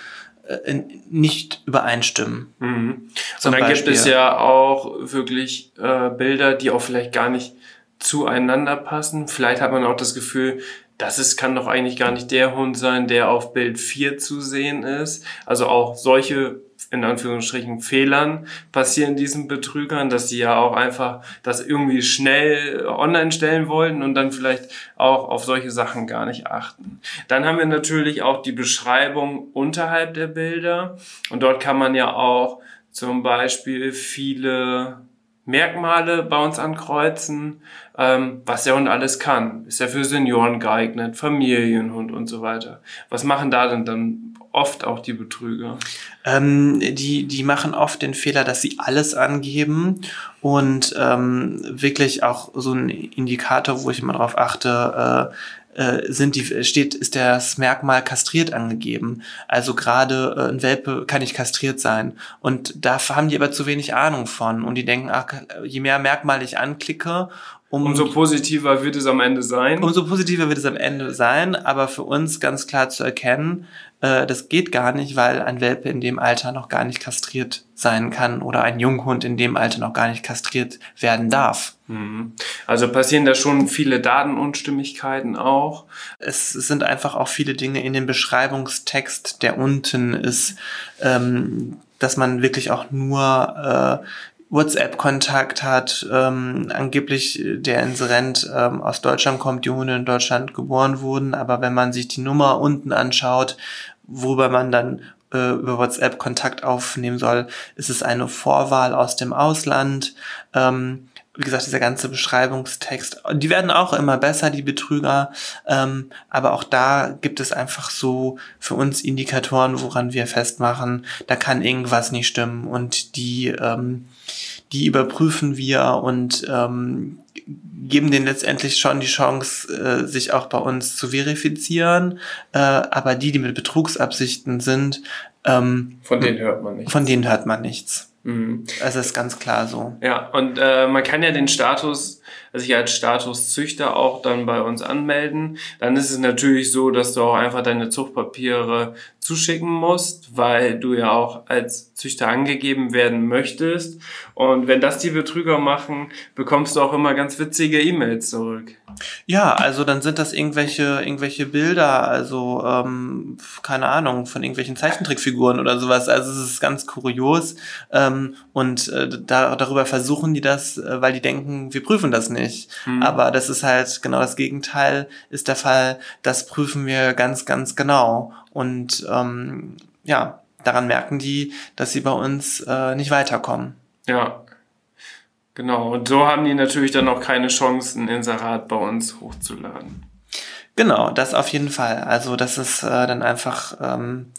nicht übereinstimmen. Mhm. Und dann Beispiel. gibt es ja auch wirklich äh, Bilder, die auch vielleicht gar nicht zueinander passen. Vielleicht hat man auch das Gefühl, das ist, kann doch eigentlich gar nicht der Hund sein, der auf Bild 4 zu sehen ist. Also auch solche in Anführungsstrichen Fehlern passieren diesen Betrügern, dass sie ja auch einfach das irgendwie schnell online stellen wollten und dann vielleicht auch auf solche Sachen gar nicht achten. Dann haben wir natürlich auch die Beschreibung unterhalb der Bilder und dort kann man ja auch zum Beispiel viele Merkmale bei uns ankreuzen, ähm, was der Hund alles kann. Ist er für Senioren geeignet, Familienhund und so weiter. Was machen da denn dann oft auch die Betrüger? Ähm, die, die machen oft den Fehler, dass sie alles angeben und ähm, wirklich auch so ein Indikator, wo ich immer darauf achte, äh, äh, sind die, steht, ist das Merkmal kastriert angegeben. Also gerade äh, ein Welpe kann nicht kastriert sein. Und da haben die aber zu wenig Ahnung von. Und die denken, ach, je mehr Merkmal ich anklicke, um, umso positiver wird es am Ende sein. Umso positiver wird es am Ende sein, aber für uns ganz klar zu erkennen, äh, das geht gar nicht, weil ein Welpe in dem Alter noch gar nicht kastriert sein kann oder ein Junghund in dem Alter noch gar nicht kastriert werden darf. Mhm. Also passieren da schon viele Datenunstimmigkeiten auch. Es sind einfach auch viele Dinge in dem Beschreibungstext, der unten ist, ähm, dass man wirklich auch nur äh, WhatsApp-Kontakt hat, ähm, angeblich der Inserent ähm, aus Deutschland kommt, die Hunde in Deutschland geboren wurden, aber wenn man sich die Nummer unten anschaut, worüber man dann äh, über WhatsApp Kontakt aufnehmen soll, ist es eine Vorwahl aus dem Ausland. Ähm, wie gesagt, dieser ganze Beschreibungstext, die werden auch immer besser, die Betrüger, ähm, aber auch da gibt es einfach so für uns Indikatoren, woran wir festmachen, da kann irgendwas nicht stimmen. Und die, ähm, die überprüfen wir und ähm, geben denen letztendlich schon die Chance, äh, sich auch bei uns zu verifizieren, äh, aber die, die mit Betrugsabsichten sind, ähm, von denen hört man nichts. Von denen hört man nichts. Mhm. Also ist ganz klar so. Ja, und äh, man kann ja den Status, also sich als Statuszüchter auch dann bei uns anmelden. Dann ist es natürlich so, dass du auch einfach deine Zuchtpapiere zuschicken musst, weil du ja auch als Züchter angegeben werden möchtest. Und wenn das die Betrüger machen, bekommst du auch immer ganz witzige E-Mails zurück. Ja, also dann sind das irgendwelche, irgendwelche Bilder, also ähm, keine Ahnung, von irgendwelchen Zeichentrickfiguren oder sowas. Also es ist ganz kurios. Ähm, und äh, da, darüber versuchen die das, äh, weil die denken, wir prüfen das nicht. Mhm. Aber das ist halt genau das Gegenteil, ist der Fall, das prüfen wir ganz, ganz genau. Und ähm, ja, daran merken die, dass sie bei uns äh, nicht weiterkommen. Ja, genau. Und so haben die natürlich dann auch keine Chancen, Inserat bei uns hochzuladen. Genau, das auf jeden Fall. Also das ist äh, dann einfach ähm,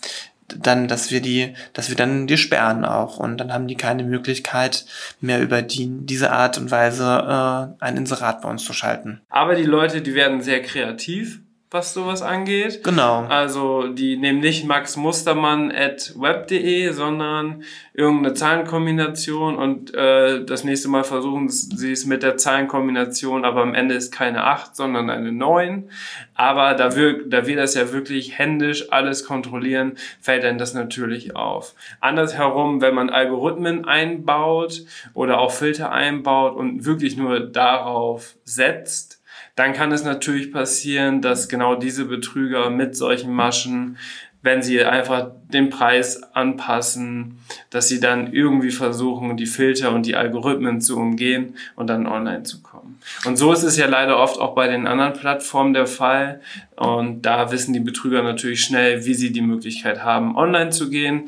dann, dass wir die, dass wir dann die sperren auch und dann haben die keine Möglichkeit mehr über die, diese Art und Weise äh, ein Inserat bei uns zu schalten. Aber die Leute, die werden sehr kreativ was sowas angeht. Genau. Also die nehmen nicht Max Mustermann at web.de, sondern irgendeine Zahlenkombination und äh, das nächste Mal versuchen sie es mit der Zahlenkombination, aber am Ende ist keine 8, sondern eine 9. Aber da wir, da wir das ja wirklich händisch alles kontrollieren, fällt dann das natürlich auf. Andersherum, wenn man Algorithmen einbaut oder auch Filter einbaut und wirklich nur darauf setzt, dann kann es natürlich passieren, dass genau diese Betrüger mit solchen Maschen, wenn sie einfach den Preis anpassen, dass sie dann irgendwie versuchen, die Filter und die Algorithmen zu umgehen und dann online zu kommen. Und so ist es ja leider oft auch bei den anderen Plattformen der Fall. Und da wissen die Betrüger natürlich schnell, wie sie die Möglichkeit haben, online zu gehen.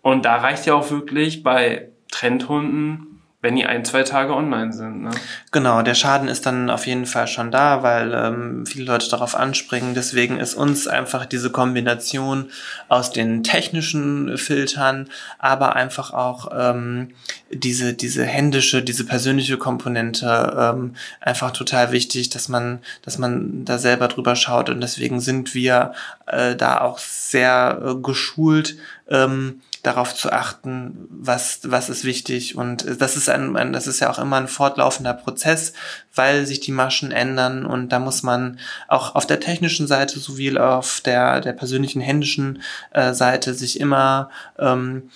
Und da reicht ja auch wirklich bei Trendhunden wenn die ein, zwei Tage online sind. Ne? Genau, der Schaden ist dann auf jeden Fall schon da, weil ähm, viele Leute darauf anspringen. Deswegen ist uns einfach diese Kombination aus den technischen Filtern, aber einfach auch ähm, diese, diese händische, diese persönliche Komponente ähm, einfach total wichtig, dass man, dass man da selber drüber schaut. Und deswegen sind wir äh, da auch sehr äh, geschult, ähm, darauf zu achten, was, was ist wichtig. Und das ist ein, ein, das ist ja auch immer ein fortlaufender Prozess, weil sich die Maschen ändern und da muss man auch auf der technischen Seite sowie auf der, der persönlichen händischen äh, Seite sich immer, ähm,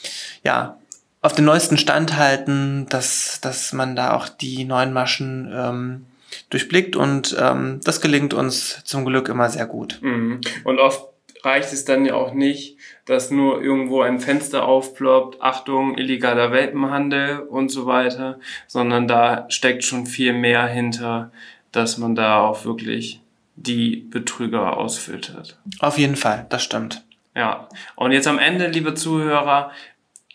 ja, auf den neuesten Stand halten, dass, dass man da auch die neuen Maschen ähm, durchblickt und ähm, das gelingt uns zum Glück immer sehr gut. Mhm. Und oft reicht es dann ja auch nicht, dass nur irgendwo ein Fenster aufploppt, Achtung, illegaler Welpenhandel und so weiter, sondern da steckt schon viel mehr hinter, dass man da auch wirklich die Betrüger ausfiltert. Auf jeden Fall, das stimmt. Ja, und jetzt am Ende, liebe Zuhörer,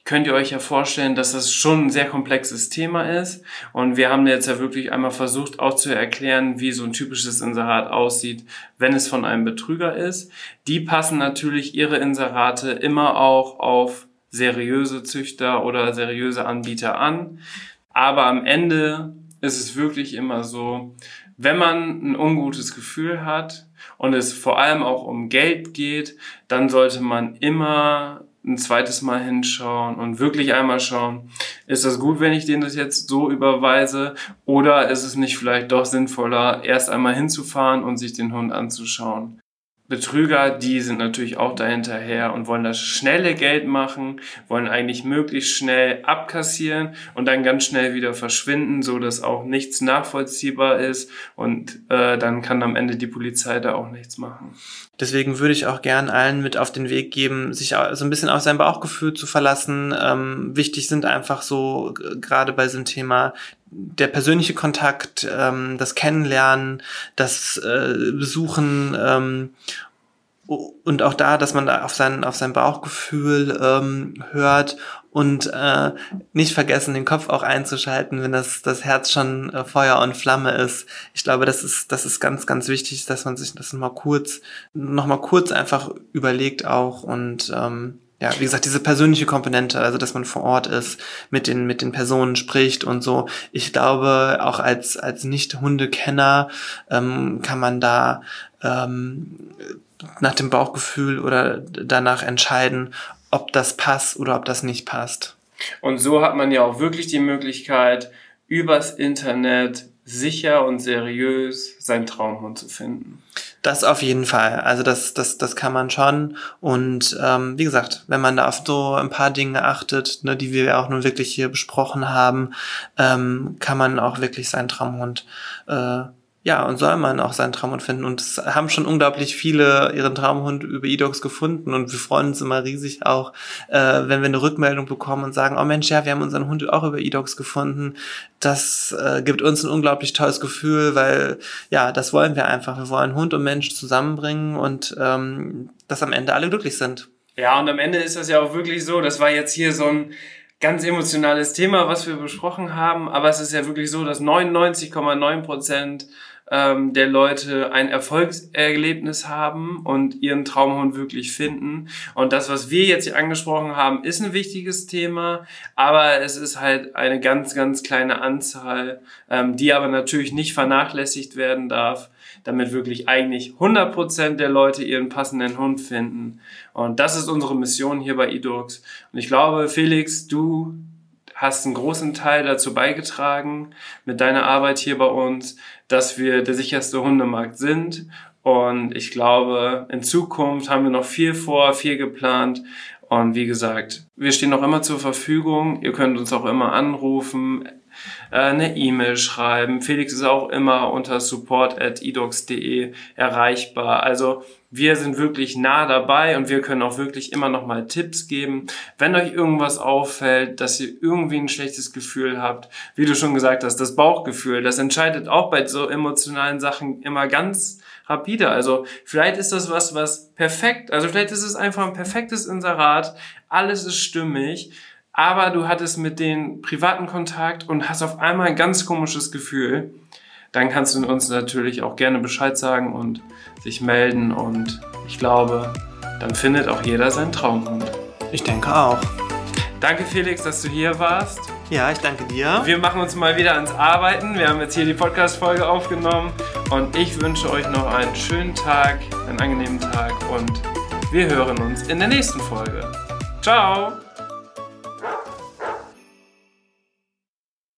könnt ihr euch ja vorstellen, dass das schon ein sehr komplexes Thema ist. Und wir haben jetzt ja wirklich einmal versucht, auch zu erklären, wie so ein typisches Inserat aussieht, wenn es von einem Betrüger ist. Die passen natürlich ihre Inserate immer auch auf seriöse Züchter oder seriöse Anbieter an. Aber am Ende ist es wirklich immer so, wenn man ein ungutes Gefühl hat und es vor allem auch um Geld geht, dann sollte man immer ein zweites Mal hinschauen und wirklich einmal schauen, ist das gut, wenn ich den das jetzt so überweise oder ist es nicht vielleicht doch sinnvoller, erst einmal hinzufahren und sich den Hund anzuschauen. Betrüger, die sind natürlich auch dahinterher und wollen das schnelle Geld machen, wollen eigentlich möglichst schnell abkassieren und dann ganz schnell wieder verschwinden, so dass auch nichts nachvollziehbar ist und äh, dann kann am Ende die Polizei da auch nichts machen. Deswegen würde ich auch gern allen mit auf den Weg geben, sich so ein bisschen auf sein Bauchgefühl zu verlassen. Ähm, wichtig sind einfach so gerade bei so einem Thema der persönliche Kontakt, ähm, das Kennenlernen, das äh, Besuchen ähm, und auch da, dass man da auf sein, auf sein Bauchgefühl ähm, hört und äh, nicht vergessen, den Kopf auch einzuschalten, wenn das, das Herz schon äh, Feuer und Flamme ist. Ich glaube, das ist, das ist ganz, ganz wichtig, dass man sich das nochmal kurz, nochmal kurz einfach überlegt auch und ähm, ja, wie gesagt, diese persönliche Komponente, also dass man vor Ort ist, mit den, mit den Personen spricht und so. Ich glaube, auch als, als Nicht-Hundekenner ähm, kann man da ähm, nach dem Bauchgefühl oder danach entscheiden, ob das passt oder ob das nicht passt. Und so hat man ja auch wirklich die Möglichkeit, übers Internet sicher und seriös seinen Traumhund zu finden. Das auf jeden Fall. Also das, das, das kann man schon. Und ähm, wie gesagt, wenn man da auf so ein paar Dinge achtet, ne, die wir auch nun wirklich hier besprochen haben, ähm, kann man auch wirklich seinen Traumhund äh, ja, und soll man auch seinen Traumhund finden. Und es haben schon unglaublich viele ihren Traumhund über eDocs gefunden. Und wir freuen uns immer riesig auch, äh, wenn wir eine Rückmeldung bekommen und sagen, oh Mensch, ja, wir haben unseren Hund auch über eDocs gefunden. Das äh, gibt uns ein unglaublich tolles Gefühl, weil ja, das wollen wir einfach. Wir wollen Hund und Mensch zusammenbringen und ähm, dass am Ende alle glücklich sind. Ja, und am Ende ist das ja auch wirklich so, das war jetzt hier so ein ganz emotionales Thema, was wir besprochen haben, aber es ist ja wirklich so, dass 99,9 Prozent ähm, der Leute ein Erfolgserlebnis haben und ihren Traumhund wirklich finden. Und das, was wir jetzt hier angesprochen haben, ist ein wichtiges Thema, aber es ist halt eine ganz, ganz kleine Anzahl, ähm, die aber natürlich nicht vernachlässigt werden darf, damit wirklich eigentlich 100% der Leute ihren passenden Hund finden. Und das ist unsere Mission hier bei eDogs. Und ich glaube, Felix, du hast einen großen Teil dazu beigetragen mit deiner Arbeit hier bei uns, dass wir der sicherste Hundemarkt sind. Und ich glaube, in Zukunft haben wir noch viel vor, viel geplant. Und wie gesagt, wir stehen noch immer zur Verfügung. Ihr könnt uns auch immer anrufen, eine E-Mail schreiben. Felix ist auch immer unter support.edocs.de erreichbar. Also wir sind wirklich nah dabei und wir können auch wirklich immer noch mal Tipps geben. Wenn euch irgendwas auffällt, dass ihr irgendwie ein schlechtes Gefühl habt, wie du schon gesagt hast, das Bauchgefühl, das entscheidet auch bei so emotionalen Sachen immer ganz rapide. Also vielleicht ist das was, was perfekt, also vielleicht ist es einfach ein perfektes Inserat, alles ist stimmig aber du hattest mit denen privaten Kontakt und hast auf einmal ein ganz komisches Gefühl, dann kannst du uns natürlich auch gerne Bescheid sagen und sich melden und ich glaube, dann findet auch jeder seinen Traumhund. Ich denke auch. Danke Felix, dass du hier warst. Ja, ich danke dir. Wir machen uns mal wieder ans Arbeiten. Wir haben jetzt hier die Podcast-Folge aufgenommen und ich wünsche euch noch einen schönen Tag, einen angenehmen Tag und wir hören uns in der nächsten Folge. Ciao!